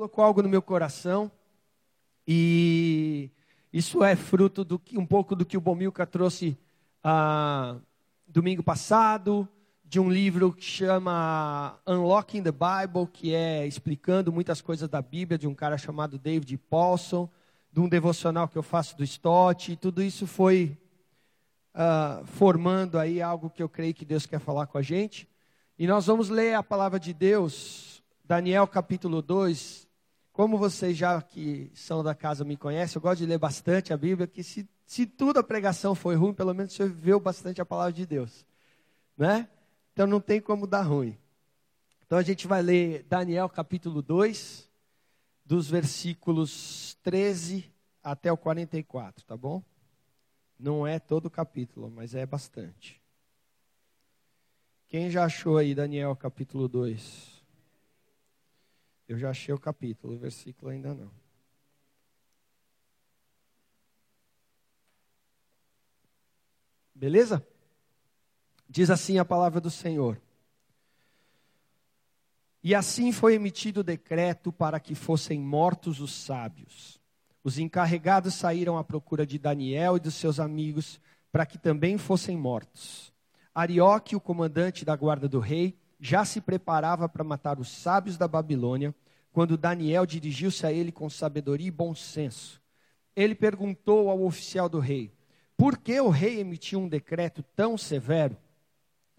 colocou algo no meu coração e isso é fruto do que um pouco do que o Bomilca trouxe ah, domingo passado, de um livro que chama Unlocking the Bible, que é explicando muitas coisas da Bíblia, de um cara chamado David Paulson, de um devocional que eu faço do Stott, e tudo isso foi uh, formando aí algo que eu creio que Deus quer falar com a gente. E nós vamos ler a palavra de Deus, Daniel capítulo 2. Como vocês já que são da casa me conhecem, eu gosto de ler bastante a Bíblia, que se, se tudo a pregação foi ruim, pelo menos você viu bastante a palavra de Deus. Né? Então não tem como dar ruim. Então a gente vai ler Daniel capítulo 2, dos versículos 13 até o 44, tá bom? Não é todo o capítulo, mas é bastante. Quem já achou aí Daniel capítulo 2? Eu já achei o capítulo, o versículo ainda não. Beleza? Diz assim a palavra do Senhor. E assim foi emitido o decreto para que fossem mortos os sábios. Os encarregados saíram à procura de Daniel e dos seus amigos para que também fossem mortos. Arioque, o comandante da guarda do rei, já se preparava para matar os sábios da Babilônia, quando Daniel dirigiu-se a ele com sabedoria e bom senso. Ele perguntou ao oficial do rei: Por que o rei emitiu um decreto tão severo?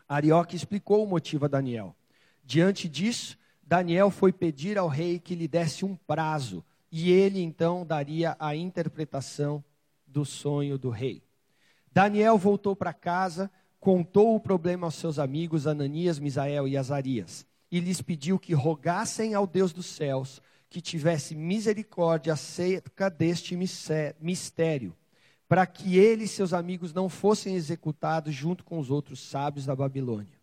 Arioque explicou o motivo a Daniel. Diante disso, Daniel foi pedir ao rei que lhe desse um prazo, e ele então daria a interpretação do sonho do rei. Daniel voltou para casa, contou o problema aos seus amigos Ananias, Misael e Azarias, e lhes pediu que rogassem ao Deus dos céus que tivesse misericórdia acerca deste mistério para que ele e seus amigos não fossem executados junto com os outros sábios da Babilônia.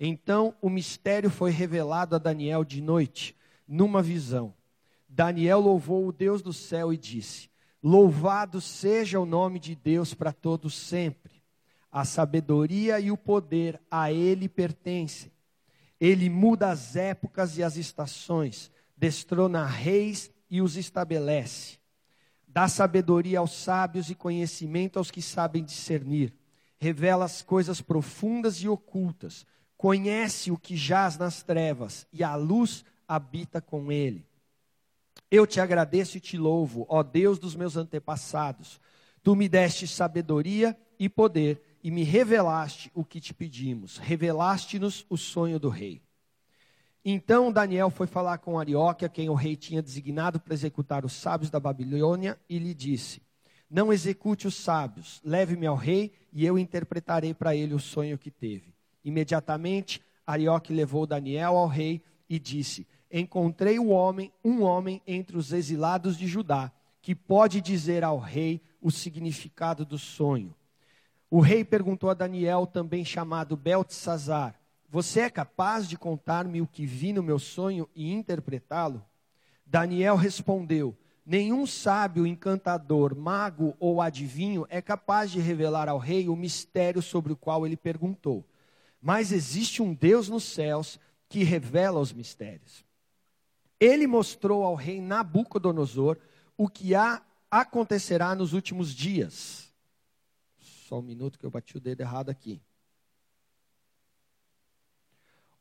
Então o mistério foi revelado a Daniel de noite, numa visão. Daniel louvou o Deus do céu e disse: Louvado seja o nome de Deus para todos sempre. A sabedoria e o poder a ele pertencem. Ele muda as épocas e as estações, destrona reis e os estabelece Dá sabedoria aos sábios e conhecimento aos que sabem discernir. Revela as coisas profundas e ocultas. Conhece o que jaz nas trevas e a luz habita com ele. Eu te agradeço e te louvo, ó Deus dos meus antepassados. Tu me deste sabedoria e poder e me revelaste o que te pedimos. Revelaste-nos o sonho do rei. Então Daniel foi falar com Arioque, quem o rei tinha designado para executar os sábios da Babilônia, e lhe disse: Não execute os sábios, leve-me ao rei e eu interpretarei para ele o sonho que teve. Imediatamente Arioque levou Daniel ao rei e disse: Encontrei um homem, um homem entre os exilados de Judá, que pode dizer ao rei o significado do sonho. O rei perguntou a Daniel, também chamado Beltesazar, você é capaz de contar-me o que vi no meu sonho e interpretá-lo? Daniel respondeu: Nenhum sábio, encantador, mago ou adivinho é capaz de revelar ao rei o mistério sobre o qual ele perguntou. Mas existe um Deus nos céus que revela os mistérios. Ele mostrou ao rei Nabucodonosor o que há, acontecerá nos últimos dias. Só um minuto que eu bati o dedo errado aqui.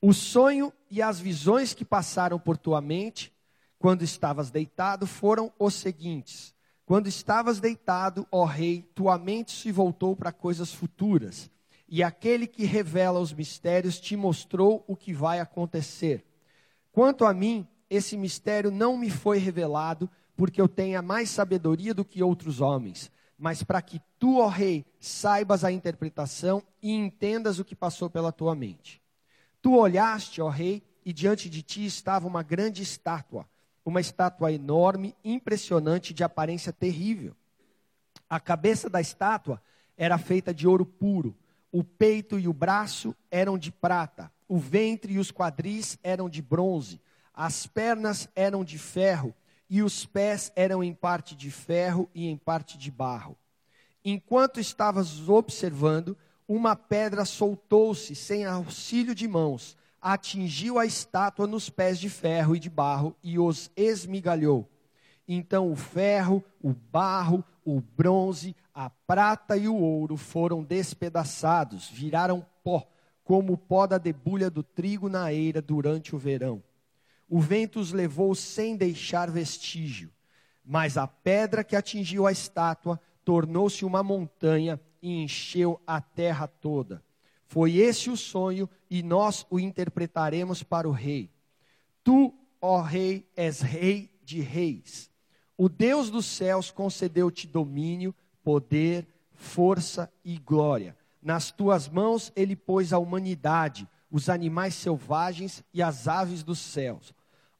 O sonho e as visões que passaram por tua mente quando estavas deitado foram os seguintes: Quando estavas deitado, ó rei, tua mente se voltou para coisas futuras, e aquele que revela os mistérios te mostrou o que vai acontecer. Quanto a mim, esse mistério não me foi revelado, porque eu tenha mais sabedoria do que outros homens, mas para que tu, ó rei, saibas a interpretação e entendas o que passou pela tua mente. Tu olhaste, ó rei, e diante de ti estava uma grande estátua, uma estátua enorme, impressionante, de aparência terrível. A cabeça da estátua era feita de ouro puro, o peito e o braço eram de prata, o ventre e os quadris eram de bronze, as pernas eram de ferro e os pés eram em parte de ferro e em parte de barro. Enquanto estavas observando, uma pedra soltou-se sem auxílio de mãos, atingiu a estátua nos pés de ferro e de barro e os esmigalhou. Então o ferro, o barro, o bronze, a prata e o ouro foram despedaçados, viraram pó, como o pó da debulha do trigo na eira durante o verão. O vento os levou sem deixar vestígio, mas a pedra que atingiu a estátua tornou-se uma montanha e encheu a terra toda. Foi esse o sonho e nós o interpretaremos para o rei. Tu, ó rei, és rei de reis. O Deus dos céus concedeu-te domínio, poder, força e glória. Nas tuas mãos ele pôs a humanidade, os animais selvagens e as aves dos céus.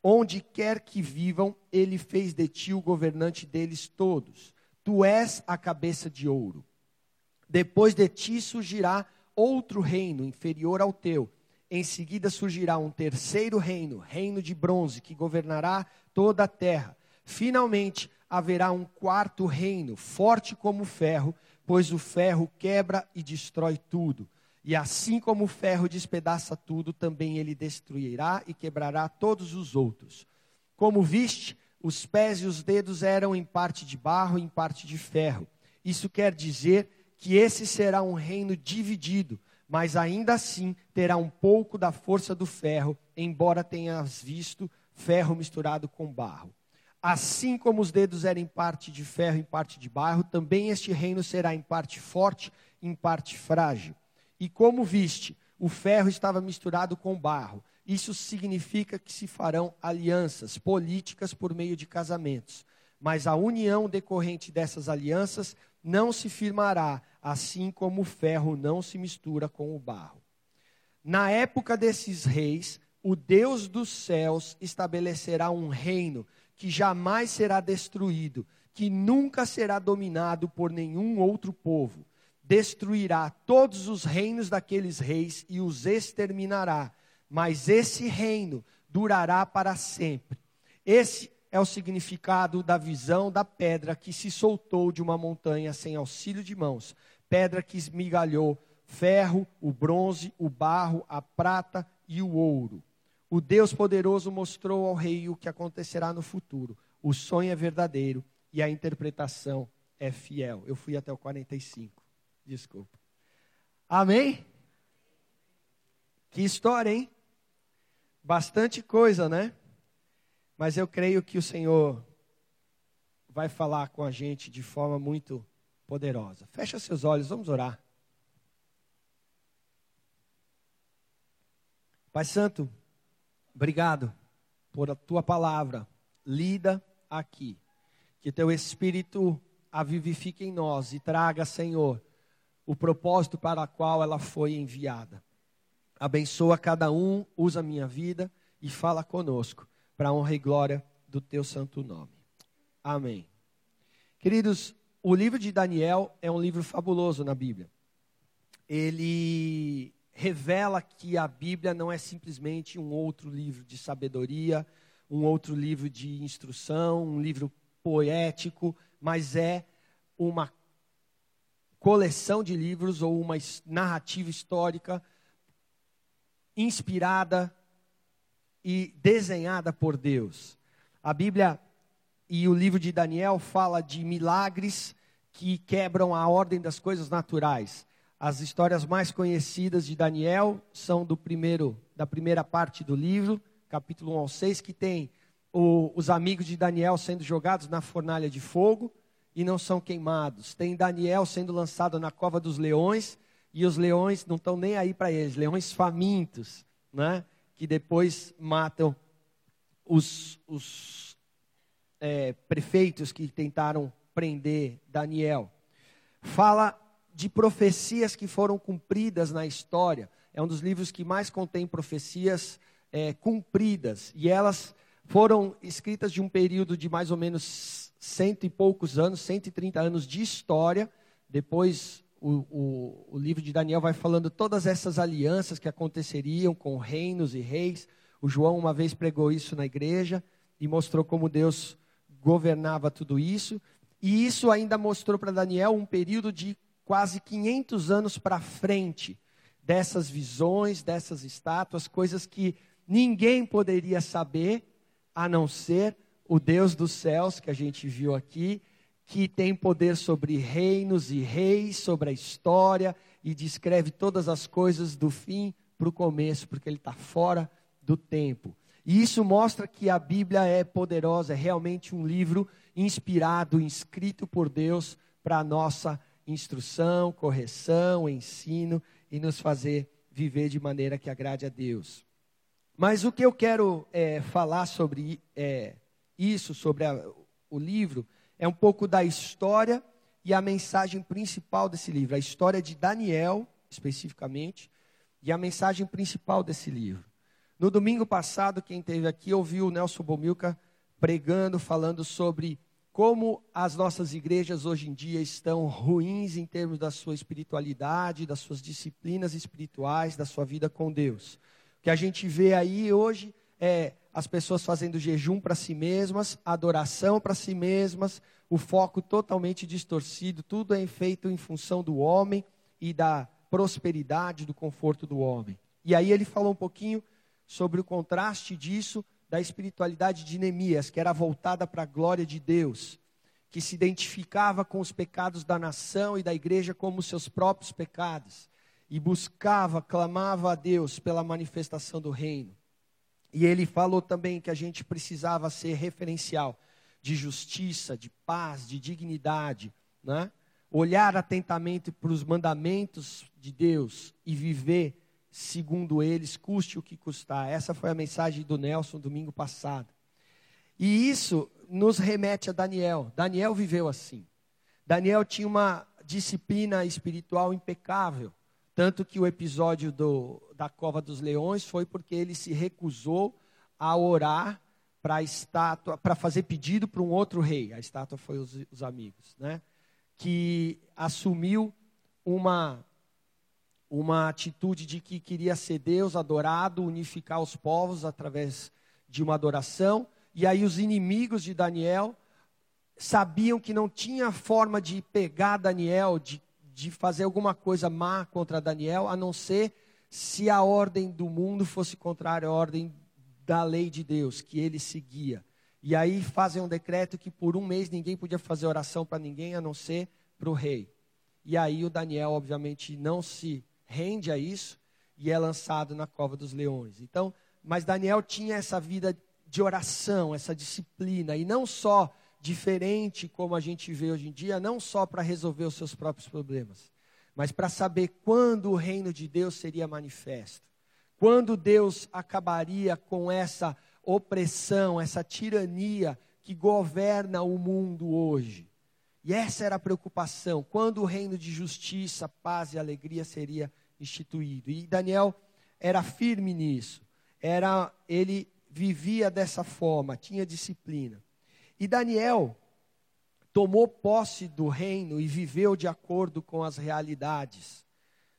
Onde quer que vivam, ele fez de ti o governante deles todos. Tu és a cabeça de ouro. Depois de ti surgirá outro reino inferior ao teu. Em seguida surgirá um terceiro reino, reino de bronze, que governará toda a terra. Finalmente, haverá um quarto reino, forte como o ferro, pois o ferro quebra e destrói tudo. E assim como o ferro despedaça tudo, também ele destruirá e quebrará todos os outros. Como viste, os pés e os dedos eram em parte de barro e em parte de ferro. Isso quer dizer que esse será um reino dividido, mas ainda assim terá um pouco da força do ferro, embora tenhas visto ferro misturado com barro. Assim como os dedos eram em parte de ferro e em parte de barro, também este reino será em parte forte e em parte frágil. E como viste, o ferro estava misturado com barro. Isso significa que se farão alianças políticas por meio de casamentos. Mas a união decorrente dessas alianças não se firmará, assim como o ferro não se mistura com o barro. Na época desses reis, o Deus dos céus estabelecerá um reino que jamais será destruído, que nunca será dominado por nenhum outro povo. Destruirá todos os reinos daqueles reis e os exterminará, mas esse reino durará para sempre. Esse é o significado da visão da pedra que se soltou de uma montanha sem auxílio de mãos, pedra que esmigalhou ferro, o bronze, o barro, a prata e o ouro. O Deus poderoso mostrou ao rei o que acontecerá no futuro. O sonho é verdadeiro e a interpretação é fiel. Eu fui até o 45. Desculpa. Amém? Que história, hein? Bastante coisa, né? Mas eu creio que o Senhor vai falar com a gente de forma muito poderosa. Fecha seus olhos, vamos orar. Pai Santo, Obrigado por a tua palavra lida aqui. Que teu Espírito a vivifique em nós e traga, Senhor, o propósito para o qual ela foi enviada. Abençoa cada um, usa a minha vida e fala conosco, para a honra e glória do teu santo nome. Amém. Queridos, o livro de Daniel é um livro fabuloso na Bíblia. Ele revela que a Bíblia não é simplesmente um outro livro de sabedoria, um outro livro de instrução, um livro poético, mas é uma coleção de livros ou uma narrativa histórica inspirada e desenhada por Deus. A Bíblia e o livro de Daniel fala de milagres que quebram a ordem das coisas naturais. As histórias mais conhecidas de Daniel são do primeiro, da primeira parte do livro, capítulo 1 ao 6, que tem o, os amigos de Daniel sendo jogados na fornalha de fogo e não são queimados. Tem Daniel sendo lançado na cova dos leões e os leões não estão nem aí para eles, leões famintos, né? que depois matam os, os é, prefeitos que tentaram prender Daniel. Fala de profecias que foram cumpridas na história. É um dos livros que mais contém profecias é, cumpridas. E elas foram escritas de um período de mais ou menos cento e poucos anos, 130 anos de história. Depois o, o, o, livro de Daniel vai falando todas essas alianças que aconteceriam com reinos e reis. O João uma vez pregou isso na igreja e mostrou como Deus governava tudo isso. E isso ainda mostrou para Daniel um período de quase 500 anos para frente. dessas visões, dessas estátuas, coisas que ninguém poderia saber, a não ser o Deus dos céus que a gente viu aqui, que tem poder sobre reinos e reis, sobre a história e descreve todas as coisas do fim para o começo, porque ele está fora do tempo. E isso mostra que a Bíblia é poderosa, é realmente um livro inspirado, escrito por Deus para a nossa instrução, correção, ensino e nos fazer viver de maneira que agrade a Deus. Mas o que eu quero é, falar sobre é, isso, sobre a, o livro, é um pouco da história e a mensagem principal desse livro, a história de Daniel, especificamente, e a mensagem principal desse livro. No domingo passado, quem esteve aqui ouviu o Nelson Bomilca pregando, falando sobre como as nossas igrejas hoje em dia estão ruins em termos da sua espiritualidade, das suas disciplinas espirituais, da sua vida com Deus. O que a gente vê aí hoje é as pessoas fazendo jejum para si mesmas, adoração para si mesmas, o foco totalmente distorcido, tudo é feito em função do homem e da prosperidade, do conforto do homem. E aí ele falou um pouquinho sobre o contraste disso da espiritualidade de Neemias, que era voltada para a glória de Deus, que se identificava com os pecados da nação e da igreja como seus próprios pecados, e buscava, clamava a Deus pela manifestação do reino. E ele falou também que a gente precisava ser referencial de justiça, de paz, de dignidade, né? olhar atentamente para os mandamentos de Deus e viver segundo eles, custe o que custar. Essa foi a mensagem do Nelson domingo passado. E isso nos remete a Daniel. Daniel viveu assim. Daniel tinha uma disciplina espiritual impecável. Tanto que o episódio do, da Cova dos Leões foi porque ele se recusou a orar para a estátua, para fazer pedido para um outro rei. A estátua foi os, os amigos, né? Que assumiu uma uma atitude de que queria ser Deus adorado, unificar os povos através de uma adoração. E aí os inimigos de Daniel sabiam que não tinha forma de pegar Daniel, de de fazer alguma coisa má contra Daniel, a não ser se a ordem do mundo fosse contrária à ordem da lei de Deus, que ele seguia. E aí fazem um decreto que por um mês ninguém podia fazer oração para ninguém, a não ser para o rei. E aí o Daniel, obviamente, não se rende a isso e é lançado na cova dos leões. Então, mas Daniel tinha essa vida de oração, essa disciplina, e não só diferente como a gente vê hoje em dia, não só para resolver os seus próprios problemas, mas para saber quando o reino de Deus seria manifesto. Quando Deus acabaria com essa opressão, essa tirania que governa o mundo hoje. E essa era a preocupação, quando o reino de justiça, paz e alegria seria instituído. E Daniel era firme nisso. Era ele vivia dessa forma, tinha disciplina. E Daniel tomou posse do reino e viveu de acordo com as realidades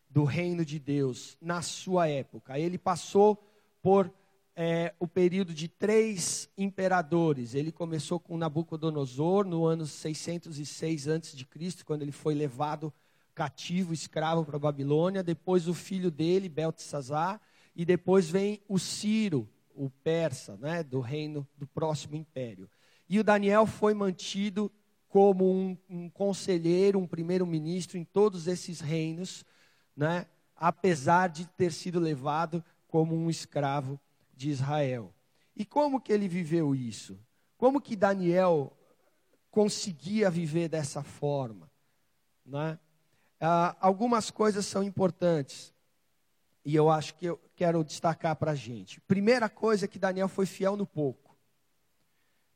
do reino de Deus na sua época. Ele passou por é, o período de três imperadores. Ele começou com Nabucodonosor no ano 606 a.C., quando ele foi levado cativo, escravo para a Babilônia. Depois o filho dele, Beltesazar. E depois vem o Ciro, o persa, né, do reino do próximo império. E o Daniel foi mantido como um, um conselheiro, um primeiro-ministro em todos esses reinos, né? apesar de ter sido levado como um escravo de Israel. E como que ele viveu isso? Como que Daniel conseguia viver dessa forma? Né? Ah, algumas coisas são importantes e eu acho que eu quero destacar para a gente. Primeira coisa é que Daniel foi fiel no pouco.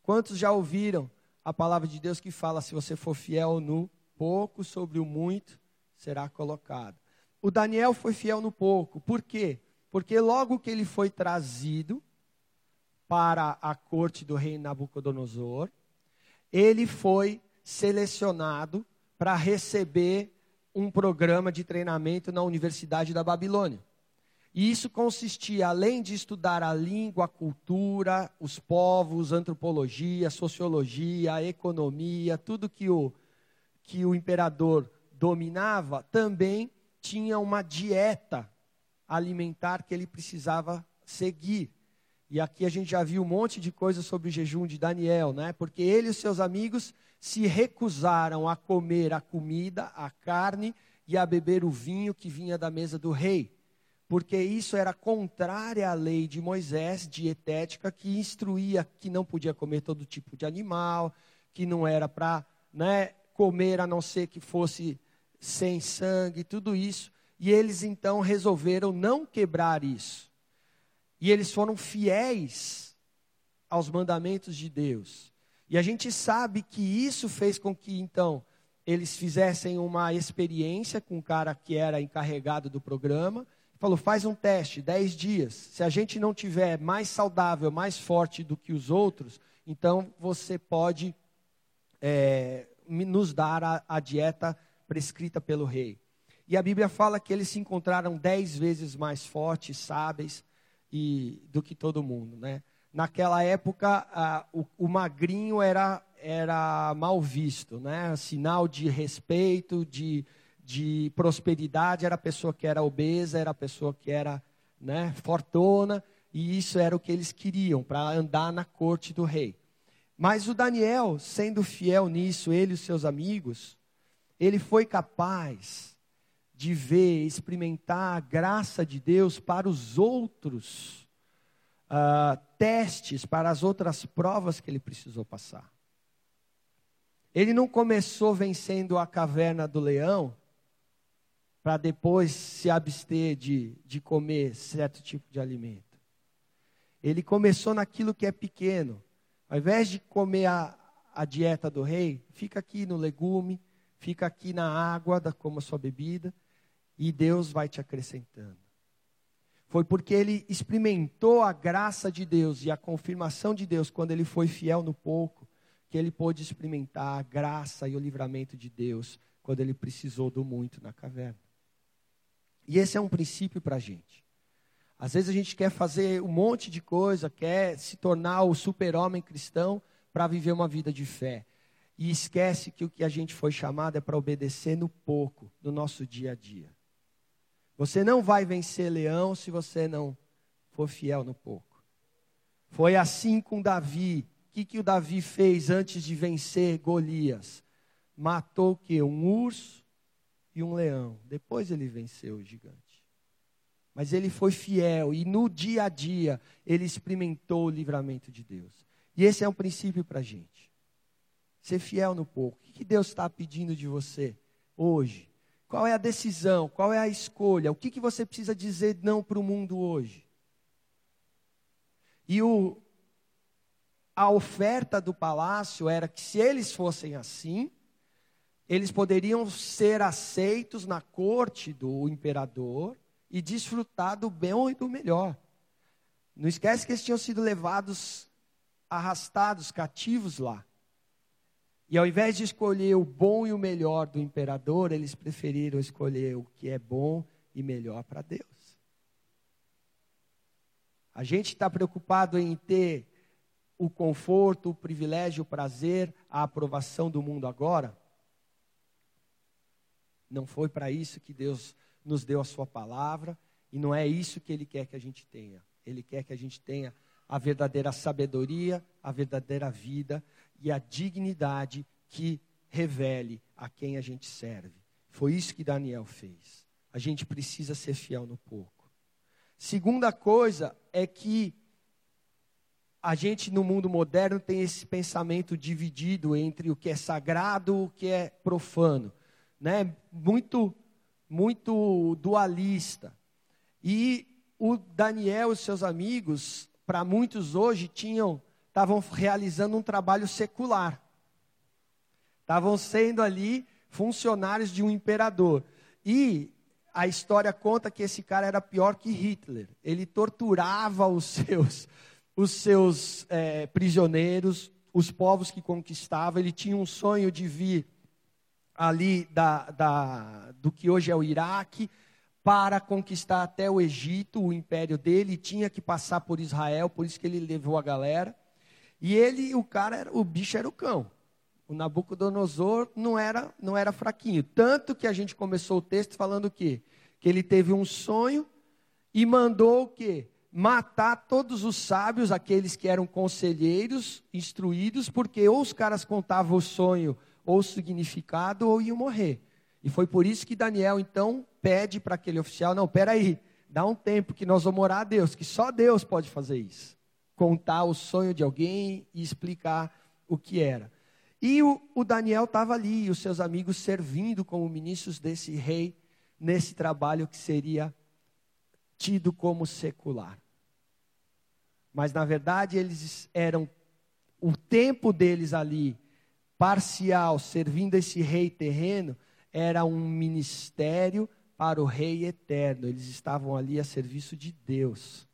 Quantos já ouviram a palavra de Deus que fala: se você for fiel no pouco, sobre o muito será colocado? O Daniel foi fiel no pouco, por quê? Porque logo que ele foi trazido para a corte do rei Nabucodonosor, ele foi selecionado para receber um programa de treinamento na Universidade da Babilônia. E isso consistia, além de estudar a língua, a cultura, os povos, antropologia, sociologia, economia, tudo que o, que o imperador dominava, também tinha uma dieta alimentar que ele precisava seguir. E aqui a gente já viu um monte de coisas sobre o jejum de Daniel, né? Porque ele e os seus amigos se recusaram a comer a comida, a carne e a beber o vinho que vinha da mesa do rei. Porque isso era contrário à lei de Moisés, dietética, que instruía que não podia comer todo tipo de animal, que não era para né, comer a não ser que fosse sem sangue, tudo isso. E eles então resolveram não quebrar isso. E eles foram fiéis aos mandamentos de Deus. E a gente sabe que isso fez com que então eles fizessem uma experiência com o cara que era encarregado do programa. Falou: faz um teste, 10 dias. Se a gente não tiver mais saudável, mais forte do que os outros, então você pode é, nos dar a, a dieta prescrita pelo rei. E a Bíblia fala que eles se encontraram dez vezes mais fortes, sábeis, e, do que todo mundo, né? Naquela época, a, o, o, magrinho era, era mal visto, né? Sinal de respeito, de, de prosperidade, era a pessoa que era obesa, era a pessoa que era né, fortona, e isso era o que eles queriam, para andar na corte do rei. Mas o Daniel, sendo fiel nisso, ele e os seus amigos, ele foi capaz de ver, experimentar a graça de Deus para os outros uh, testes, para as outras provas que ele precisou passar. Ele não começou vencendo a caverna do leão, para depois se abster de, de comer certo tipo de alimento. Ele começou naquilo que é pequeno. Ao invés de comer a, a dieta do rei, fica aqui no legume, fica aqui na água, da, como a sua bebida, e Deus vai te acrescentando. Foi porque ele experimentou a graça de Deus e a confirmação de Deus quando ele foi fiel no pouco, que ele pôde experimentar a graça e o livramento de Deus quando ele precisou do muito na caverna. E esse é um princípio para a gente. Às vezes a gente quer fazer um monte de coisa, quer se tornar o super-homem cristão para viver uma vida de fé. E esquece que o que a gente foi chamado é para obedecer no pouco, no nosso dia a dia. Você não vai vencer leão se você não for fiel no pouco. Foi assim com Davi. O que, que o Davi fez antes de vencer Golias? Matou o quê? Um urso e um leão. Depois ele venceu o gigante. Mas ele foi fiel e no dia a dia ele experimentou o livramento de Deus. E esse é um princípio para a gente. Ser fiel no pouco. O que Deus está pedindo de você hoje? Qual é a decisão? Qual é a escolha? O que, que você precisa dizer não para o mundo hoje? E o, a oferta do palácio era que se eles fossem assim, eles poderiam ser aceitos na corte do imperador e desfrutar do bem e do melhor. Não esquece que eles tinham sido levados, arrastados, cativos lá. E ao invés de escolher o bom e o melhor do imperador, eles preferiram escolher o que é bom e melhor para Deus. A gente está preocupado em ter o conforto, o privilégio, o prazer, a aprovação do mundo agora. Não foi para isso que Deus nos deu a Sua palavra, e não é isso que Ele quer que a gente tenha. Ele quer que a gente tenha a verdadeira sabedoria, a verdadeira vida, e a dignidade que revele a quem a gente serve. Foi isso que Daniel fez. A gente precisa ser fiel no pouco. Segunda coisa é que a gente no mundo moderno tem esse pensamento dividido entre o que é sagrado e o que é profano, né? Muito muito dualista. E o Daniel e seus amigos, para muitos hoje tinham estavam realizando um trabalho secular. Estavam sendo ali funcionários de um imperador. E a história conta que esse cara era pior que Hitler. Ele torturava os seus, os seus é, prisioneiros, os povos que conquistava. Ele tinha um sonho de vir ali da, da, do que hoje é o Iraque para conquistar até o Egito, o império dele, tinha que passar por Israel, por isso que ele levou a galera. E ele, o cara, era, o bicho era o cão. O Nabucodonosor não era, não era fraquinho. Tanto que a gente começou o texto falando o quê? Que ele teve um sonho e mandou o quê? Matar todos os sábios, aqueles que eram conselheiros, instruídos, porque ou os caras contavam o sonho ou significado ou iam morrer. E foi por isso que Daniel então pede para aquele oficial: não, peraí, dá um tempo que nós vamos orar a Deus, que só Deus pode fazer isso. Contar o sonho de alguém e explicar o que era. E o, o Daniel estava ali, e os seus amigos servindo como ministros desse rei, nesse trabalho que seria tido como secular. Mas na verdade eles eram, o tempo deles ali, parcial, servindo esse rei terreno, era um ministério para o rei eterno. Eles estavam ali a serviço de Deus.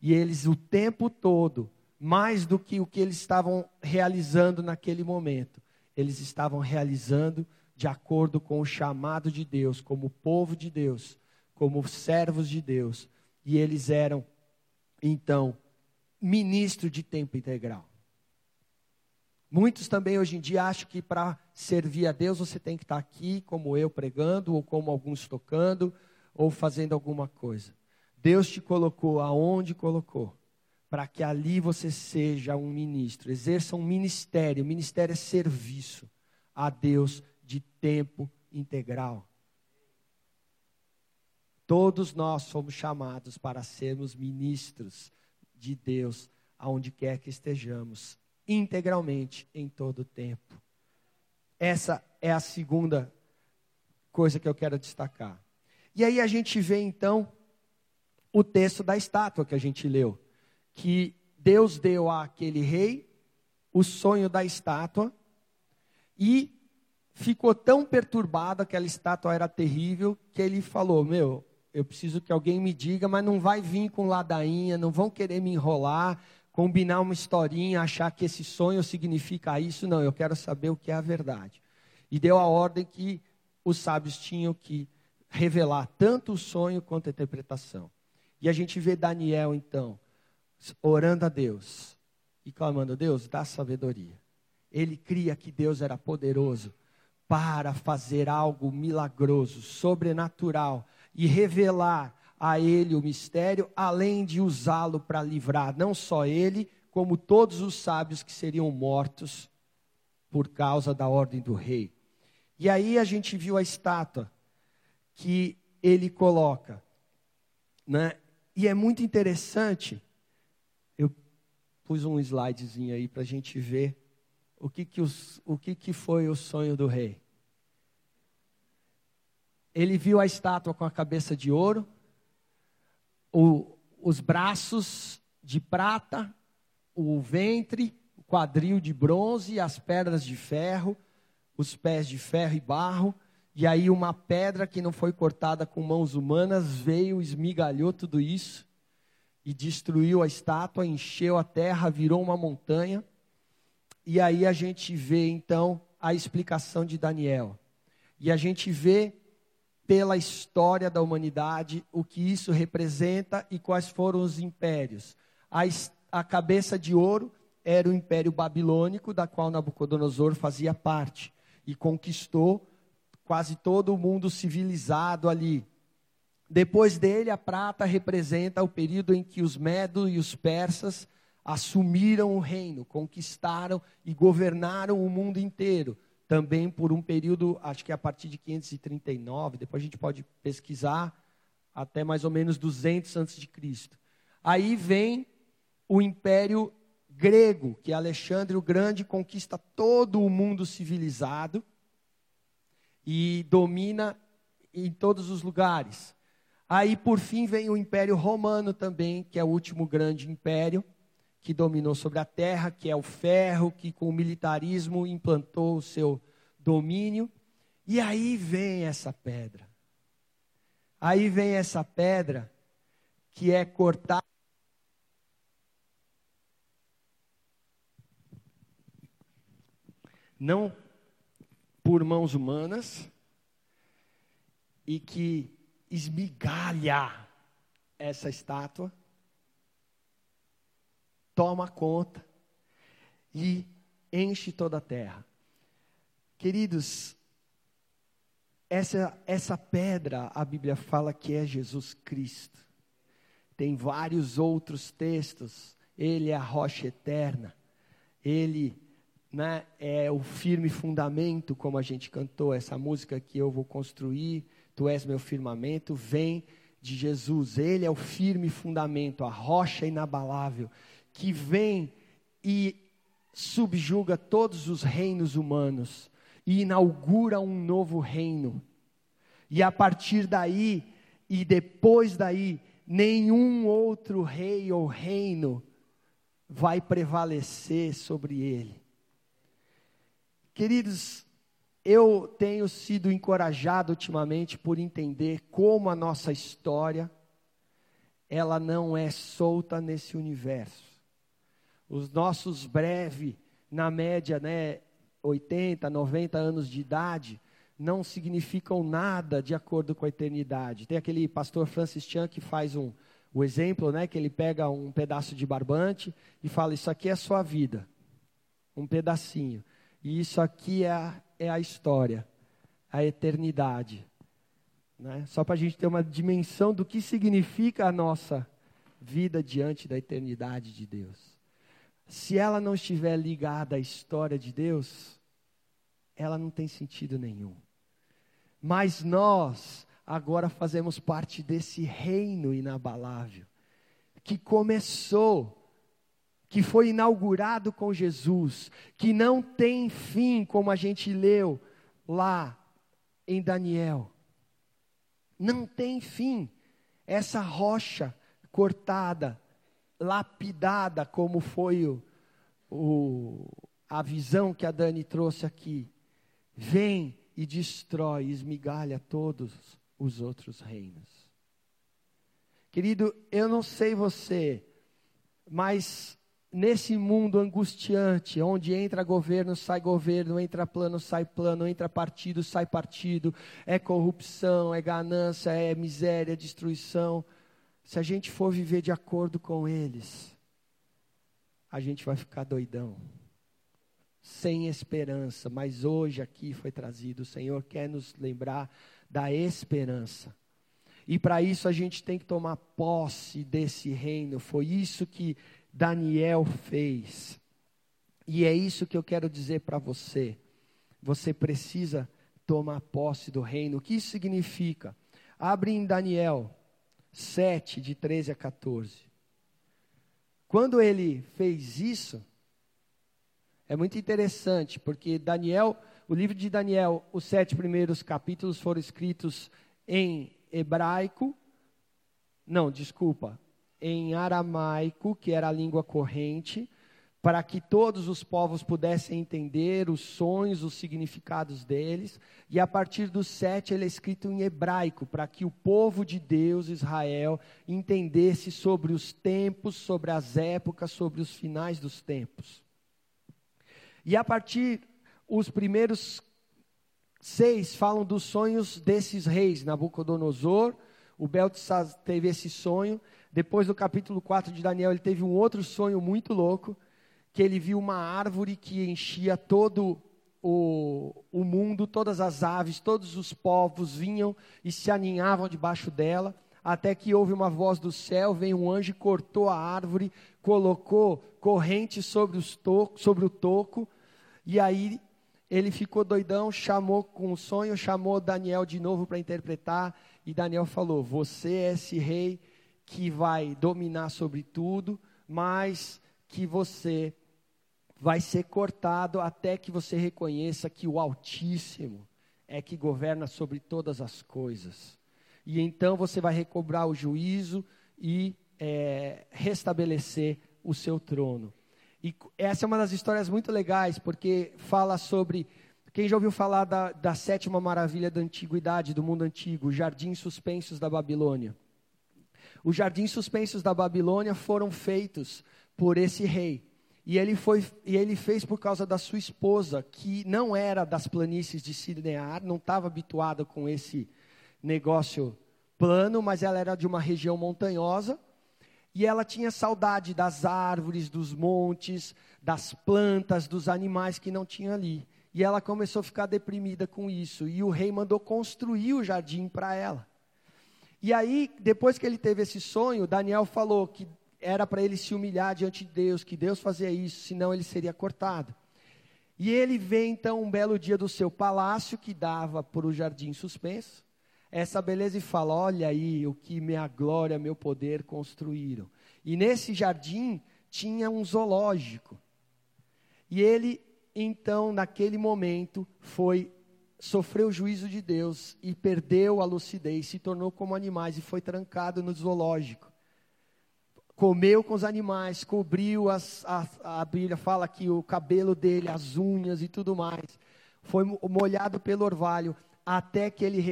E eles o tempo todo mais do que o que eles estavam realizando naquele momento. Eles estavam realizando de acordo com o chamado de Deus, como povo de Deus, como servos de Deus. E eles eram, então, ministro de tempo integral. Muitos também hoje em dia acham que para servir a Deus você tem que estar aqui, como eu pregando, ou como alguns tocando, ou fazendo alguma coisa. Deus te colocou aonde colocou para que ali você seja um ministro, exerça um ministério. O ministério é serviço a Deus de tempo integral. Todos nós somos chamados para sermos ministros de Deus, aonde quer que estejamos, integralmente em todo o tempo. Essa é a segunda coisa que eu quero destacar. E aí a gente vê então o texto da estátua que a gente leu que Deus deu àquele rei o sonho da estátua e ficou tão perturbado, aquela estátua era terrível, que ele falou: Meu, eu preciso que alguém me diga, mas não vai vir com ladainha, não vão querer me enrolar, combinar uma historinha, achar que esse sonho significa isso. Não, eu quero saber o que é a verdade. E deu a ordem que os sábios tinham que revelar tanto o sonho quanto a interpretação. E a gente vê Daniel, então, orando a Deus e clamando: Deus, dá sabedoria. Ele cria que Deus era poderoso para fazer algo milagroso, sobrenatural e revelar a ele o mistério, além de usá-lo para livrar não só ele, como todos os sábios que seriam mortos por causa da ordem do rei. E aí a gente viu a estátua que ele coloca, né? E é muito interessante pus um slidezinho aí para a gente ver o que que, os, o que que foi o sonho do rei. Ele viu a estátua com a cabeça de ouro, o, os braços de prata, o ventre, o quadril de bronze, as pedras de ferro, os pés de ferro e barro, e aí uma pedra que não foi cortada com mãos humanas veio, esmigalhou tudo isso e destruiu a estátua, encheu a terra, virou uma montanha. E aí a gente vê então a explicação de Daniel. E a gente vê pela história da humanidade o que isso representa e quais foram os impérios. A, a cabeça de ouro era o império babilônico, da qual Nabucodonosor fazia parte, e conquistou quase todo o mundo civilizado ali. Depois dele, a prata representa o período em que os medos e os persas assumiram o reino, conquistaram e governaram o mundo inteiro. Também por um período, acho que a partir de 539, depois a gente pode pesquisar, até mais ou menos 200 antes de Cristo. Aí vem o Império Grego, que Alexandre o Grande conquista todo o mundo civilizado e domina em todos os lugares. Aí, por fim, vem o Império Romano também, que é o último grande império que dominou sobre a terra, que é o ferro, que com o militarismo implantou o seu domínio. E aí vem essa pedra. Aí vem essa pedra que é cortada. Não por mãos humanas, e que esmigalha essa estátua, toma conta e enche toda a terra. Queridos, essa, essa pedra, a Bíblia fala que é Jesus Cristo. tem vários outros textos. Ele é a rocha eterna. Ele né, é o firme fundamento, como a gente cantou essa música que eu vou construir. Tu és meu firmamento. Vem de Jesus. Ele é o firme fundamento, a rocha inabalável, que vem e subjuga todos os reinos humanos e inaugura um novo reino. E a partir daí, e depois daí, nenhum outro rei ou reino vai prevalecer sobre ele. Queridos, eu tenho sido encorajado ultimamente por entender como a nossa história ela não é solta nesse universo. Os nossos breve, na média, né, 80, 90 anos de idade, não significam nada de acordo com a eternidade. Tem aquele pastor Francis Chan que faz um, o exemplo, né, que ele pega um pedaço de barbante e fala: Isso aqui é a sua vida, um pedacinho. E isso aqui é a, é a história, a eternidade. Né? Só para a gente ter uma dimensão do que significa a nossa vida diante da eternidade de Deus. Se ela não estiver ligada à história de Deus, ela não tem sentido nenhum. Mas nós agora fazemos parte desse reino inabalável, que começou que foi inaugurado com Jesus, que não tem fim, como a gente leu lá em Daniel. Não tem fim. Essa rocha cortada, lapidada, como foi o, o, a visão que a Dani trouxe aqui, vem e destrói, esmigalha todos os outros reinos. Querido, eu não sei você, mas nesse mundo angustiante, onde entra governo, sai governo, entra plano, sai plano, entra partido, sai partido, é corrupção, é ganância, é miséria, é destruição. Se a gente for viver de acordo com eles, a gente vai ficar doidão, sem esperança. Mas hoje aqui foi trazido, o Senhor quer nos lembrar da esperança. E para isso a gente tem que tomar posse desse reino. Foi isso que Daniel fez. E é isso que eu quero dizer para você. Você precisa tomar posse do reino. O que isso significa? Abre em Daniel 7, de 13 a 14. Quando ele fez isso, é muito interessante, porque Daniel, o livro de Daniel, os sete primeiros capítulos foram escritos em hebraico. Não, desculpa, em aramaico, que era a língua corrente, para que todos os povos pudessem entender os sonhos, os significados deles. E a partir do sete ele é escrito em hebraico, para que o povo de Deus, Israel, entendesse sobre os tempos, sobre as épocas, sobre os finais dos tempos. E a partir, os primeiros seis falam dos sonhos desses reis, Nabucodonosor, o Belteshazzar teve esse sonho, depois do capítulo 4 de Daniel, ele teve um outro sonho muito louco, que ele viu uma árvore que enchia todo o, o mundo, todas as aves, todos os povos vinham e se aninhavam debaixo dela, até que houve uma voz do céu, veio um anjo cortou a árvore, colocou corrente sobre, os to sobre o toco, e aí ele ficou doidão, chamou com o sonho, chamou Daniel de novo para interpretar, e Daniel falou: Você é esse rei que vai dominar sobre tudo, mas que você vai ser cortado até que você reconheça que o Altíssimo é que governa sobre todas as coisas. E então você vai recobrar o juízo e é, restabelecer o seu trono. E essa é uma das histórias muito legais, porque fala sobre. Quem já ouviu falar da, da sétima maravilha da antiguidade, do mundo antigo, Jardins Suspensos da Babilônia? Os jardins suspensos da Babilônia foram feitos por esse rei. E ele, foi, e ele fez por causa da sua esposa, que não era das planícies de Sinear, não estava habituada com esse negócio plano, mas ela era de uma região montanhosa. E ela tinha saudade das árvores, dos montes, das plantas, dos animais que não tinha ali. E ela começou a ficar deprimida com isso. E o rei mandou construir o jardim para ela. E aí, depois que ele teve esse sonho, Daniel falou que era para ele se humilhar diante de Deus, que Deus fazia isso, senão ele seria cortado. E ele vê então um belo dia do seu palácio que dava para o jardim suspenso, essa beleza e fala: Olha aí o que minha glória, meu poder construíram. E nesse jardim tinha um zoológico. E ele, então, naquele momento, foi sofreu o juízo de Deus e perdeu a lucidez, se tornou como animais e foi trancado no zoológico. Comeu com os animais, cobriu as, a, a Bíblia fala que o cabelo dele, as unhas e tudo mais. Foi molhado pelo orvalho, até que ele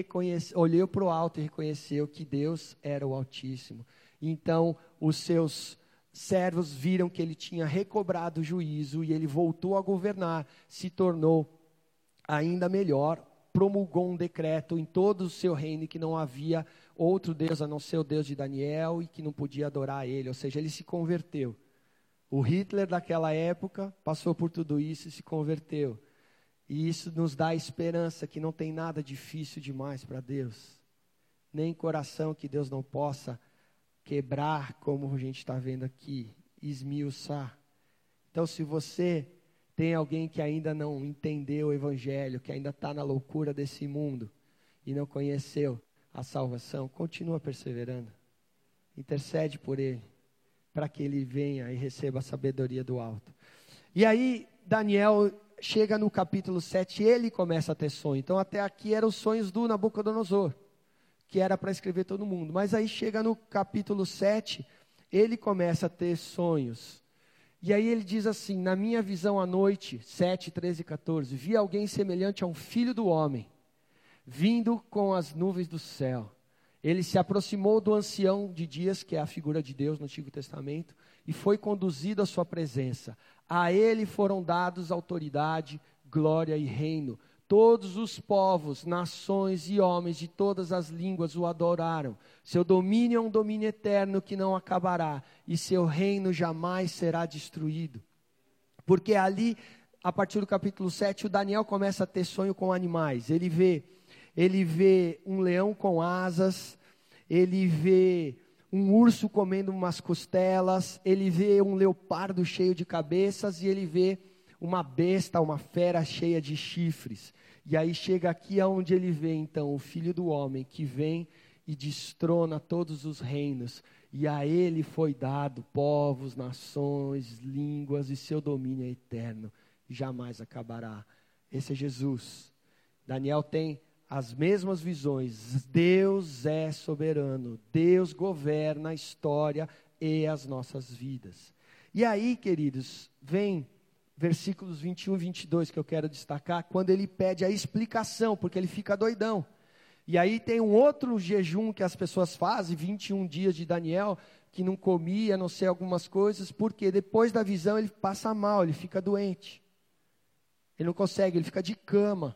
olhou para o alto e reconheceu que Deus era o Altíssimo. Então, os seus servos viram que ele tinha recobrado o juízo e ele voltou a governar, se tornou ainda melhor, promulgou um decreto em todo o seu reino que não havia outro Deus a não ser o Deus de Daniel e que não podia adorar ele, ou seja, ele se converteu. O Hitler daquela época passou por tudo isso e se converteu. E isso nos dá esperança que não tem nada difícil demais para Deus, nem coração que Deus não possa quebrar, como a gente está vendo aqui, esmiuçar. Então, se você tem alguém que ainda não entendeu o Evangelho, que ainda está na loucura desse mundo e não conheceu a salvação, continua perseverando. Intercede por ele, para que ele venha e receba a sabedoria do alto. E aí, Daniel chega no capítulo 7, ele começa a ter sonho. Então, até aqui eram os sonhos do Nabucodonosor, que era para escrever todo mundo. Mas aí chega no capítulo 7, ele começa a ter sonhos. E aí ele diz assim: Na minha visão à noite, 7, 13 e 14, vi alguém semelhante a um filho do homem, vindo com as nuvens do céu. Ele se aproximou do ancião de dias, que é a figura de Deus no Antigo Testamento, e foi conduzido à sua presença. A ele foram dados autoridade, glória e reino. Todos os povos, nações e homens de todas as línguas o adoraram. Seu domínio é um domínio eterno que não acabará, e seu reino jamais será destruído. Porque ali, a partir do capítulo 7, o Daniel começa a ter sonho com animais. Ele vê, ele vê um leão com asas, ele vê um urso comendo umas costelas, ele vê um leopardo cheio de cabeças e ele vê uma besta, uma fera cheia de chifres. E aí chega aqui aonde ele vê então o filho do homem que vem e destrona todos os reinos, e a ele foi dado povos, nações, línguas, e seu domínio é eterno, jamais acabará. Esse é Jesus. Daniel tem as mesmas visões. Deus é soberano, Deus governa a história e as nossas vidas. E aí, queridos, vem versículos 21 e 22 que eu quero destacar, quando ele pede a explicação, porque ele fica doidão. E aí tem um outro jejum que as pessoas fazem, 21 dias de Daniel, que não comia, não sei algumas coisas, porque depois da visão ele passa mal, ele fica doente. Ele não consegue, ele fica de cama.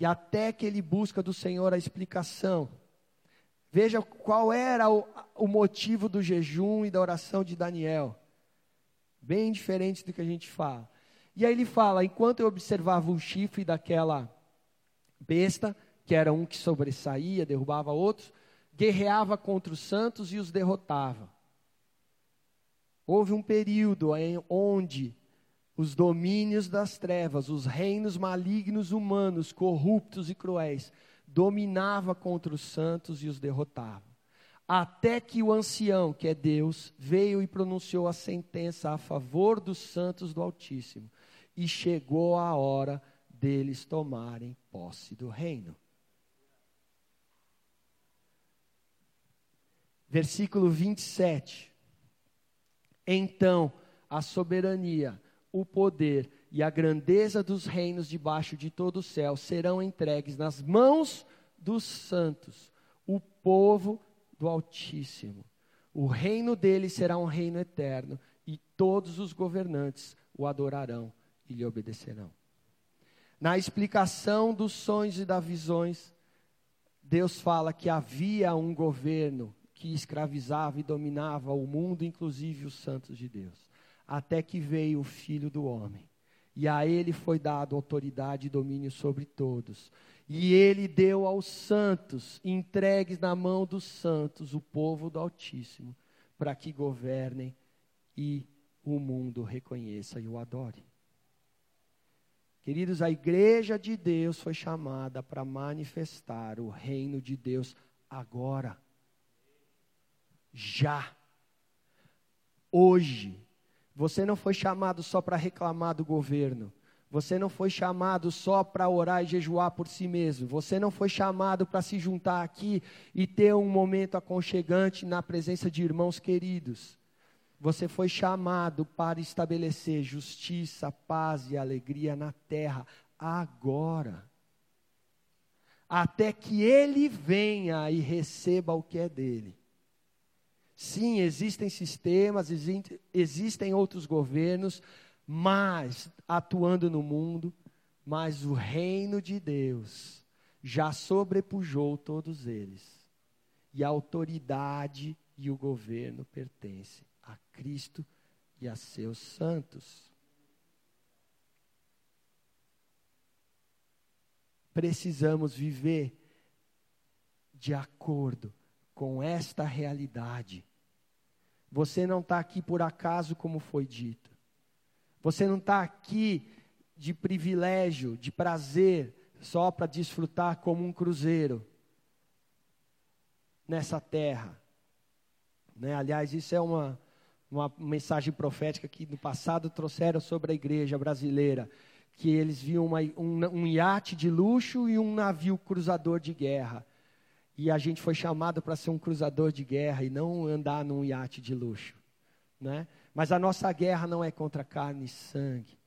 E até que ele busca do Senhor a explicação. Veja qual era o, o motivo do jejum e da oração de Daniel. Bem diferente do que a gente fala. E aí ele fala: enquanto eu observava o chifre daquela besta, que era um que sobressaía, derrubava outros, guerreava contra os santos e os derrotava. Houve um período onde os domínios das trevas, os reinos malignos humanos, corruptos e cruéis, dominava contra os santos e os derrotava até que o ancião, que é Deus, veio e pronunciou a sentença a favor dos santos do Altíssimo, e chegou a hora deles tomarem posse do reino. Versículo 27. Então, a soberania, o poder e a grandeza dos reinos debaixo de todo o céu serão entregues nas mãos dos santos, o povo do Altíssimo. O reino dele será um reino eterno, e todos os governantes o adorarão e lhe obedecerão. Na explicação dos sonhos e das visões, Deus fala que havia um governo que escravizava e dominava o mundo, inclusive os santos de Deus, até que veio o Filho do Homem. E a ele foi dado autoridade e domínio sobre todos. E ele deu aos santos, entregues na mão dos santos, o povo do Altíssimo, para que governem e o mundo reconheça e o adore. Queridos, a igreja de Deus foi chamada para manifestar o reino de Deus agora. Já. Hoje. Você não foi chamado só para reclamar do governo. Você não foi chamado só para orar e jejuar por si mesmo. Você não foi chamado para se juntar aqui e ter um momento aconchegante na presença de irmãos queridos. Você foi chamado para estabelecer justiça, paz e alegria na terra agora. Até que ele venha e receba o que é dele. Sim, existem sistemas, existem outros governos, mas atuando no mundo, mas o reino de Deus já sobrepujou todos eles. E a autoridade e o governo pertencem a Cristo e a seus santos. Precisamos viver de acordo com esta realidade. Você não está aqui por acaso, como foi dito. Você não está aqui de privilégio, de prazer, só para desfrutar como um cruzeiro nessa terra. Né? Aliás, isso é uma, uma mensagem profética que no passado trouxeram sobre a igreja brasileira, que eles viam uma, um, um iate de luxo e um navio cruzador de guerra. E a gente foi chamado para ser um cruzador de guerra e não andar num iate de luxo. Né? Mas a nossa guerra não é contra carne e sangue.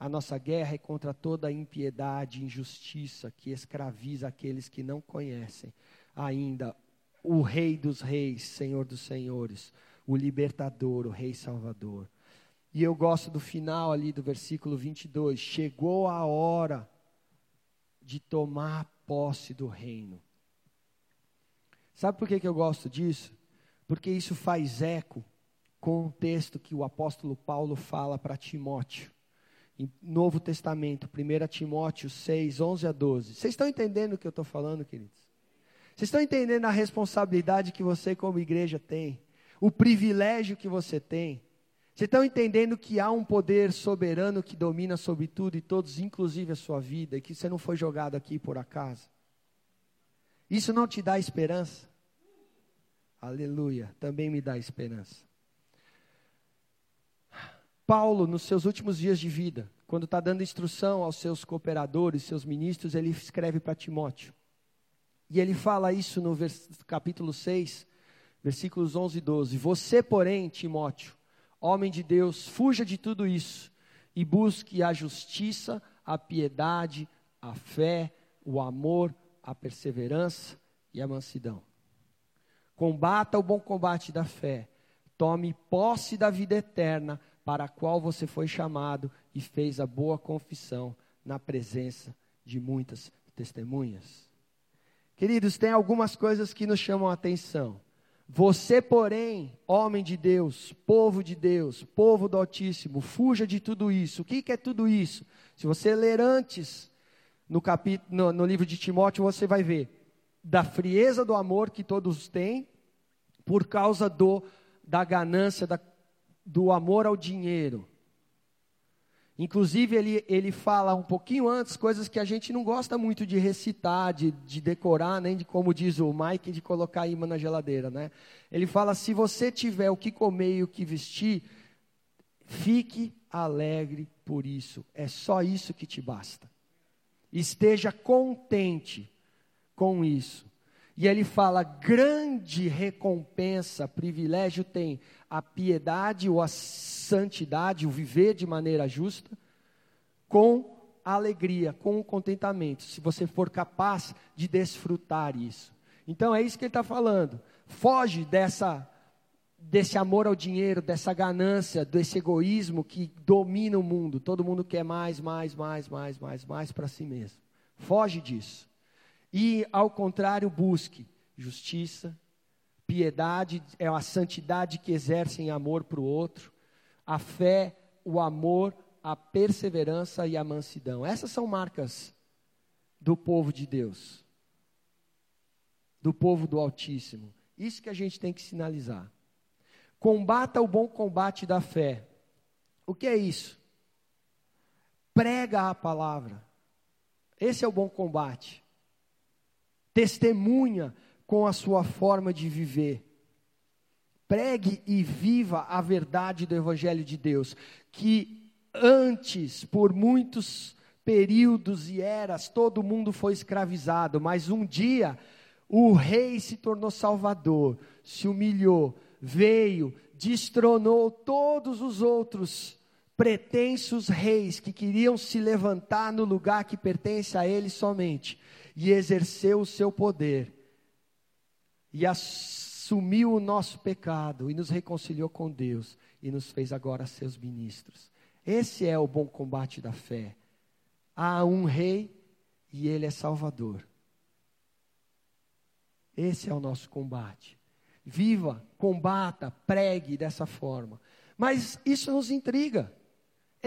A nossa guerra é contra toda a impiedade injustiça que escraviza aqueles que não conhecem ainda o Rei dos Reis, Senhor dos Senhores, o Libertador, o Rei Salvador. E eu gosto do final ali do versículo 22. Chegou a hora de tomar posse do reino. Sabe por que, que eu gosto disso? Porque isso faz eco com o texto que o apóstolo Paulo fala para Timóteo. Em Novo Testamento, 1 Timóteo 6, 11 a 12. Vocês estão entendendo o que eu estou falando, queridos? Vocês estão entendendo a responsabilidade que você, como igreja, tem? O privilégio que você tem? Vocês estão entendendo que há um poder soberano que domina sobre tudo e todos, inclusive a sua vida, e que você não foi jogado aqui por acaso? Isso não te dá esperança? Aleluia, também me dá esperança. Paulo, nos seus últimos dias de vida, quando está dando instrução aos seus cooperadores, seus ministros, ele escreve para Timóteo. E ele fala isso no capítulo 6, versículos 11 e 12. Você, porém, Timóteo, homem de Deus, fuja de tudo isso e busque a justiça, a piedade, a fé, o amor, a perseverança e a mansidão. Combata o bom combate da fé. Tome posse da vida eterna para a qual você foi chamado e fez a boa confissão na presença de muitas testemunhas. Queridos, tem algumas coisas que nos chamam a atenção. Você, porém, homem de Deus, povo de Deus, povo do Altíssimo, fuja de tudo isso. O que, é tudo isso? Se você ler antes, no, capítulo, no, no livro de Timóteo, você vai ver da frieza do amor que todos têm, por causa do, da ganância, da do amor ao dinheiro. Inclusive, ele, ele fala um pouquinho antes coisas que a gente não gosta muito de recitar, de, de decorar, nem de, como diz o Mike, de colocar imã na geladeira. Né? Ele fala: se você tiver o que comer e o que vestir, fique alegre por isso. É só isso que te basta. Esteja contente com isso. E ele fala: grande recompensa, privilégio tem a piedade ou a santidade, o viver de maneira justa, com alegria, com contentamento, se você for capaz de desfrutar isso. Então é isso que ele está falando. Foge dessa, desse amor ao dinheiro, dessa ganância, desse egoísmo que domina o mundo. Todo mundo quer mais, mais, mais, mais, mais, mais para si mesmo. Foge disso. E, ao contrário, busque justiça, piedade, é a santidade que exerce em amor para o outro, a fé, o amor, a perseverança e a mansidão. Essas são marcas do povo de Deus, do povo do Altíssimo. Isso que a gente tem que sinalizar. Combata o bom combate da fé. O que é isso? Prega a palavra. Esse é o bom combate. Testemunha com a sua forma de viver. Pregue e viva a verdade do Evangelho de Deus, que antes, por muitos períodos e eras, todo mundo foi escravizado, mas um dia o rei se tornou salvador, se humilhou, veio, destronou todos os outros pretensos reis que queriam se levantar no lugar que pertence a ele somente e exerceu o seu poder e assumiu o nosso pecado e nos reconciliou com Deus e nos fez agora seus ministros. Esse é o bom combate da fé. Há um rei e ele é salvador. Esse é o nosso combate. Viva, combata, pregue dessa forma. Mas isso nos intriga.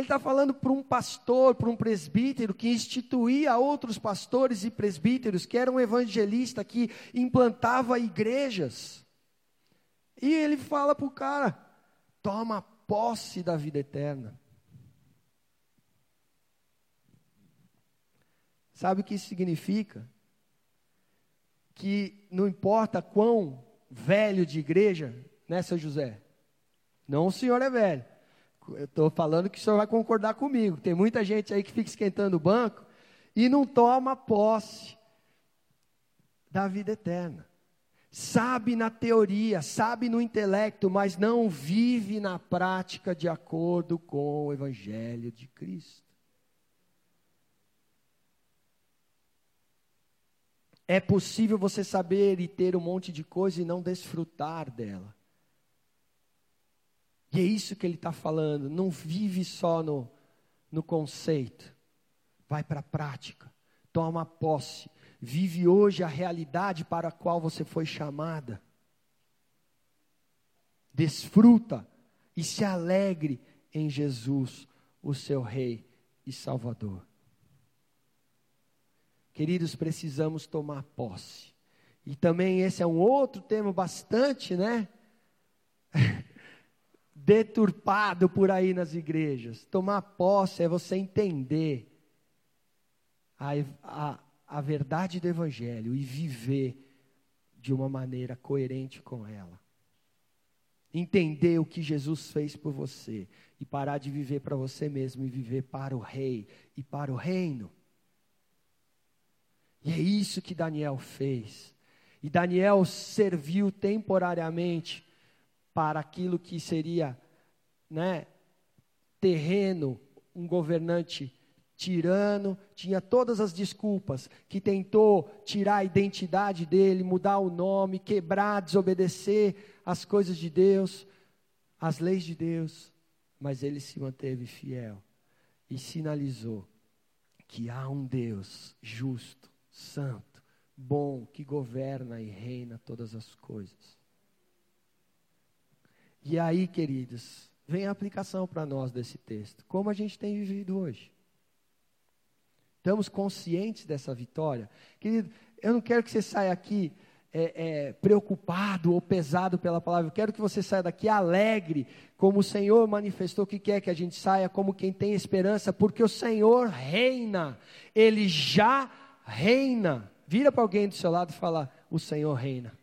Ele está falando para um pastor, para um presbítero que instituía outros pastores e presbíteros, que era um evangelista que implantava igrejas. E ele fala para o cara: toma posse da vida eterna. Sabe o que isso significa? Que não importa quão velho de igreja, né, seu José? Não o senhor é velho. Eu estou falando que o senhor vai concordar comigo. Tem muita gente aí que fica esquentando o banco e não toma posse da vida eterna. Sabe na teoria, sabe no intelecto, mas não vive na prática de acordo com o Evangelho de Cristo. É possível você saber e ter um monte de coisa e não desfrutar dela. E é isso que ele está falando. Não vive só no, no conceito. Vai para a prática. Toma posse. Vive hoje a realidade para a qual você foi chamada. Desfruta e se alegre em Jesus, o seu Rei e Salvador. Queridos, precisamos tomar posse. E também esse é um outro tema bastante, né? deturpado por aí nas igrejas. Tomar posse é você entender a, a, a verdade do Evangelho e viver de uma maneira coerente com ela. Entender o que Jesus fez por você e parar de viver para você mesmo e viver para o Rei e para o reino. E é isso que Daniel fez. E Daniel serviu temporariamente para aquilo que seria né, terreno, um governante tirano, tinha todas as desculpas, que tentou tirar a identidade dele, mudar o nome, quebrar, desobedecer as coisas de Deus, as leis de Deus, mas ele se manteve fiel e sinalizou que há um Deus justo, santo, bom, que governa e reina todas as coisas. E aí, queridos, vem a aplicação para nós desse texto. Como a gente tem vivido hoje? Estamos conscientes dessa vitória? Querido, eu não quero que você saia aqui é, é, preocupado ou pesado pela palavra. Eu quero que você saia daqui alegre, como o Senhor manifestou que quer que a gente saia, como quem tem esperança, porque o Senhor reina, Ele já reina. Vira para alguém do seu lado e fala: O Senhor reina.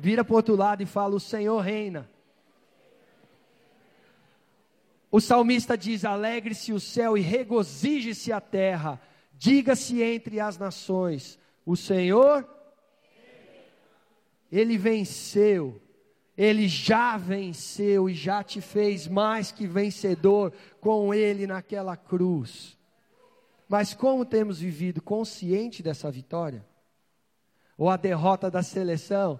Vira para o outro lado e fala: O Senhor reina. O salmista diz: Alegre-se o céu e regozije-se a terra, diga-se entre as nações: O Senhor, Ele venceu, Ele já venceu e já te fez mais que vencedor com Ele naquela cruz. Mas como temos vivido consciente dessa vitória? Ou a derrota da seleção?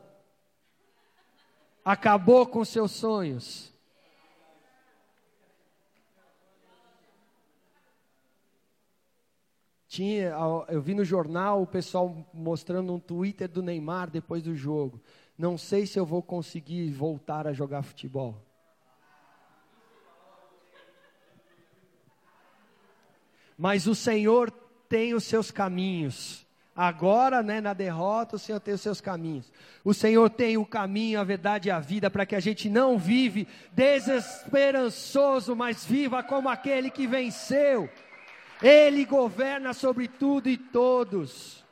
Acabou com seus sonhos. Tinha, eu vi no jornal o pessoal mostrando um Twitter do Neymar depois do jogo. Não sei se eu vou conseguir voltar a jogar futebol. Mas o Senhor tem os seus caminhos. Agora, né, na derrota, o Senhor tem os seus caminhos. O Senhor tem o caminho, a verdade e a vida para que a gente não vive desesperançoso, mas viva como aquele que venceu. Ele governa sobre tudo e todos.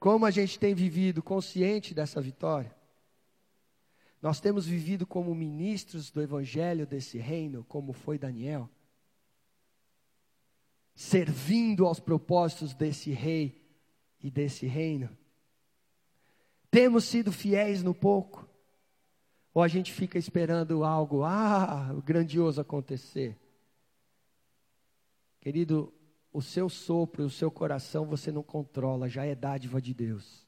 Como a gente tem vivido consciente dessa vitória? Nós temos vivido como ministros do evangelho desse reino, como foi Daniel servindo aos propósitos desse rei e desse reino? Temos sido fiéis no pouco? Ou a gente fica esperando algo, ah, grandioso acontecer? Querido, o seu sopro, o seu coração você não controla, já é dádiva de Deus.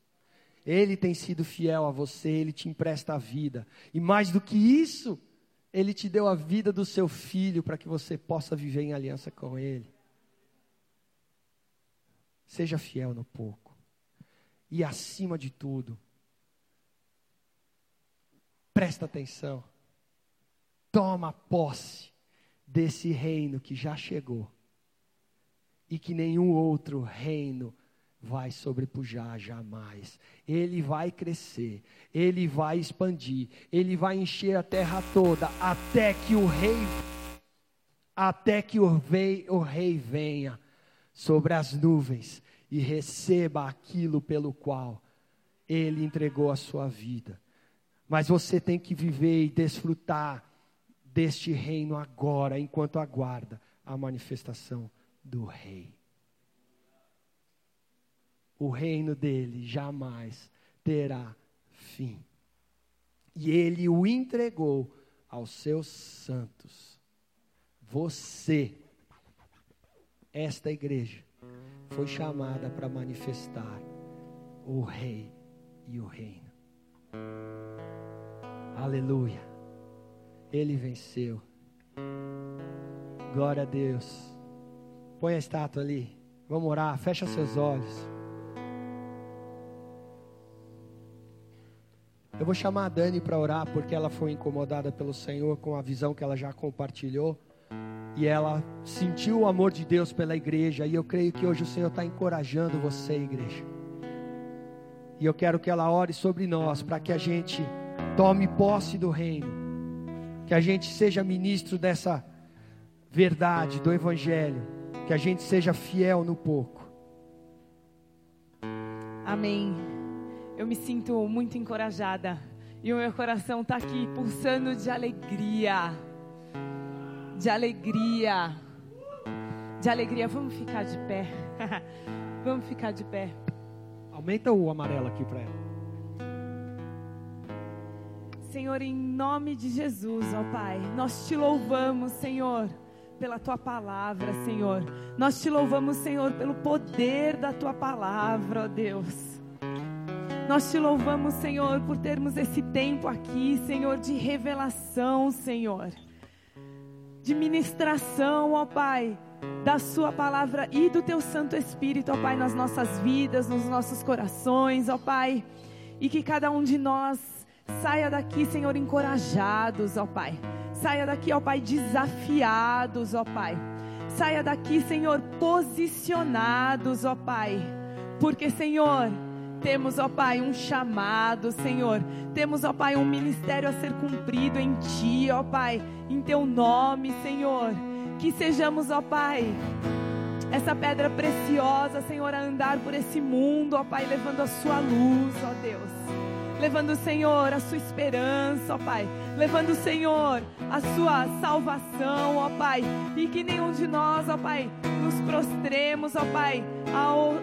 Ele tem sido fiel a você, ele te empresta a vida. E mais do que isso, ele te deu a vida do seu filho para que você possa viver em aliança com ele. Seja fiel no pouco. E acima de tudo, presta atenção. Toma posse desse reino que já chegou e que nenhum outro reino vai sobrepujar jamais. Ele vai crescer, ele vai expandir, ele vai encher a terra toda até que o rei até que o rei, o rei venha sobre as nuvens e receba aquilo pelo qual ele entregou a sua vida. Mas você tem que viver e desfrutar deste reino agora, enquanto aguarda a manifestação do rei. O reino dele jamais terá fim. E ele o entregou aos seus santos. Você esta igreja foi chamada para manifestar o Rei e o Reino. Aleluia. Ele venceu. Glória a Deus. Põe a estátua ali. Vamos orar. Fecha seus olhos. Eu vou chamar a Dani para orar porque ela foi incomodada pelo Senhor com a visão que ela já compartilhou e ela sentiu o amor de Deus pela igreja. E eu creio que hoje o Senhor está encorajando você, igreja. E eu quero que ela ore sobre nós, para que a gente tome posse do reino, que a gente seja ministro dessa verdade, do Evangelho, que a gente seja fiel no pouco. Amém. Eu me sinto muito encorajada e o meu coração está aqui pulsando de alegria de alegria. De alegria. Vamos ficar de pé. Vamos ficar de pé. Aumenta o amarelo aqui para ela. Senhor, em nome de Jesus, ó Pai, nós te louvamos, Senhor, pela tua palavra, Senhor. Nós te louvamos, Senhor, pelo poder da tua palavra, ó Deus. Nós te louvamos, Senhor, por termos esse tempo aqui, Senhor, de revelação, Senhor de ministração, ó Pai, da Sua palavra e do Teu Santo Espírito, ó Pai, nas nossas vidas, nos nossos corações, ó Pai, e que cada um de nós saia daqui, Senhor, encorajados, ó Pai, saia daqui, ó Pai, desafiados, ó Pai, saia daqui, Senhor, posicionados, ó Pai, porque, Senhor, temos, ó Pai, um chamado, Senhor. Temos, ó Pai, um ministério a ser cumprido em Ti, ó Pai, em Teu nome, Senhor. Que sejamos, ó Pai, essa pedra preciosa, Senhor, a andar por esse mundo, ó Pai, levando a Sua luz, ó Deus levando, Senhor, a sua esperança, ó Pai, levando, Senhor, a sua salvação, ó Pai, e que nenhum de nós, ó Pai, nos prostremos, ó Pai,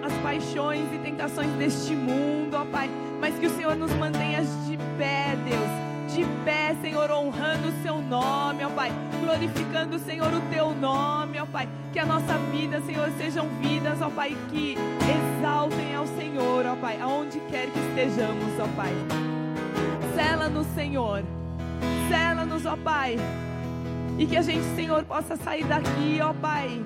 às paixões e tentações deste mundo, ó Pai, mas que o Senhor nos mantenha de pé, Deus de pé, Senhor, honrando o seu nome, ó Pai, glorificando, Senhor, o teu nome, ó Pai, que a nossa vida, Senhor, sejam vidas, ó Pai, que exaltem ao Senhor, ó Pai, aonde quer que estejamos, ó Pai. Sela-nos, Senhor, sela-nos, ó Pai, e que a gente, Senhor, possa sair daqui, ó Pai,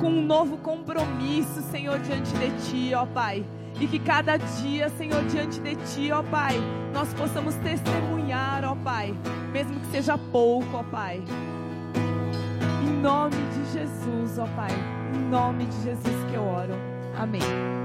com um novo compromisso, Senhor, diante de Ti, ó Pai e que cada dia, Senhor, diante de Ti, ó Pai, nós possamos testemunhar, ó Pai, mesmo que seja pouco, ó Pai. Em nome de Jesus, ó Pai. Em nome de Jesus que eu oro. Amém.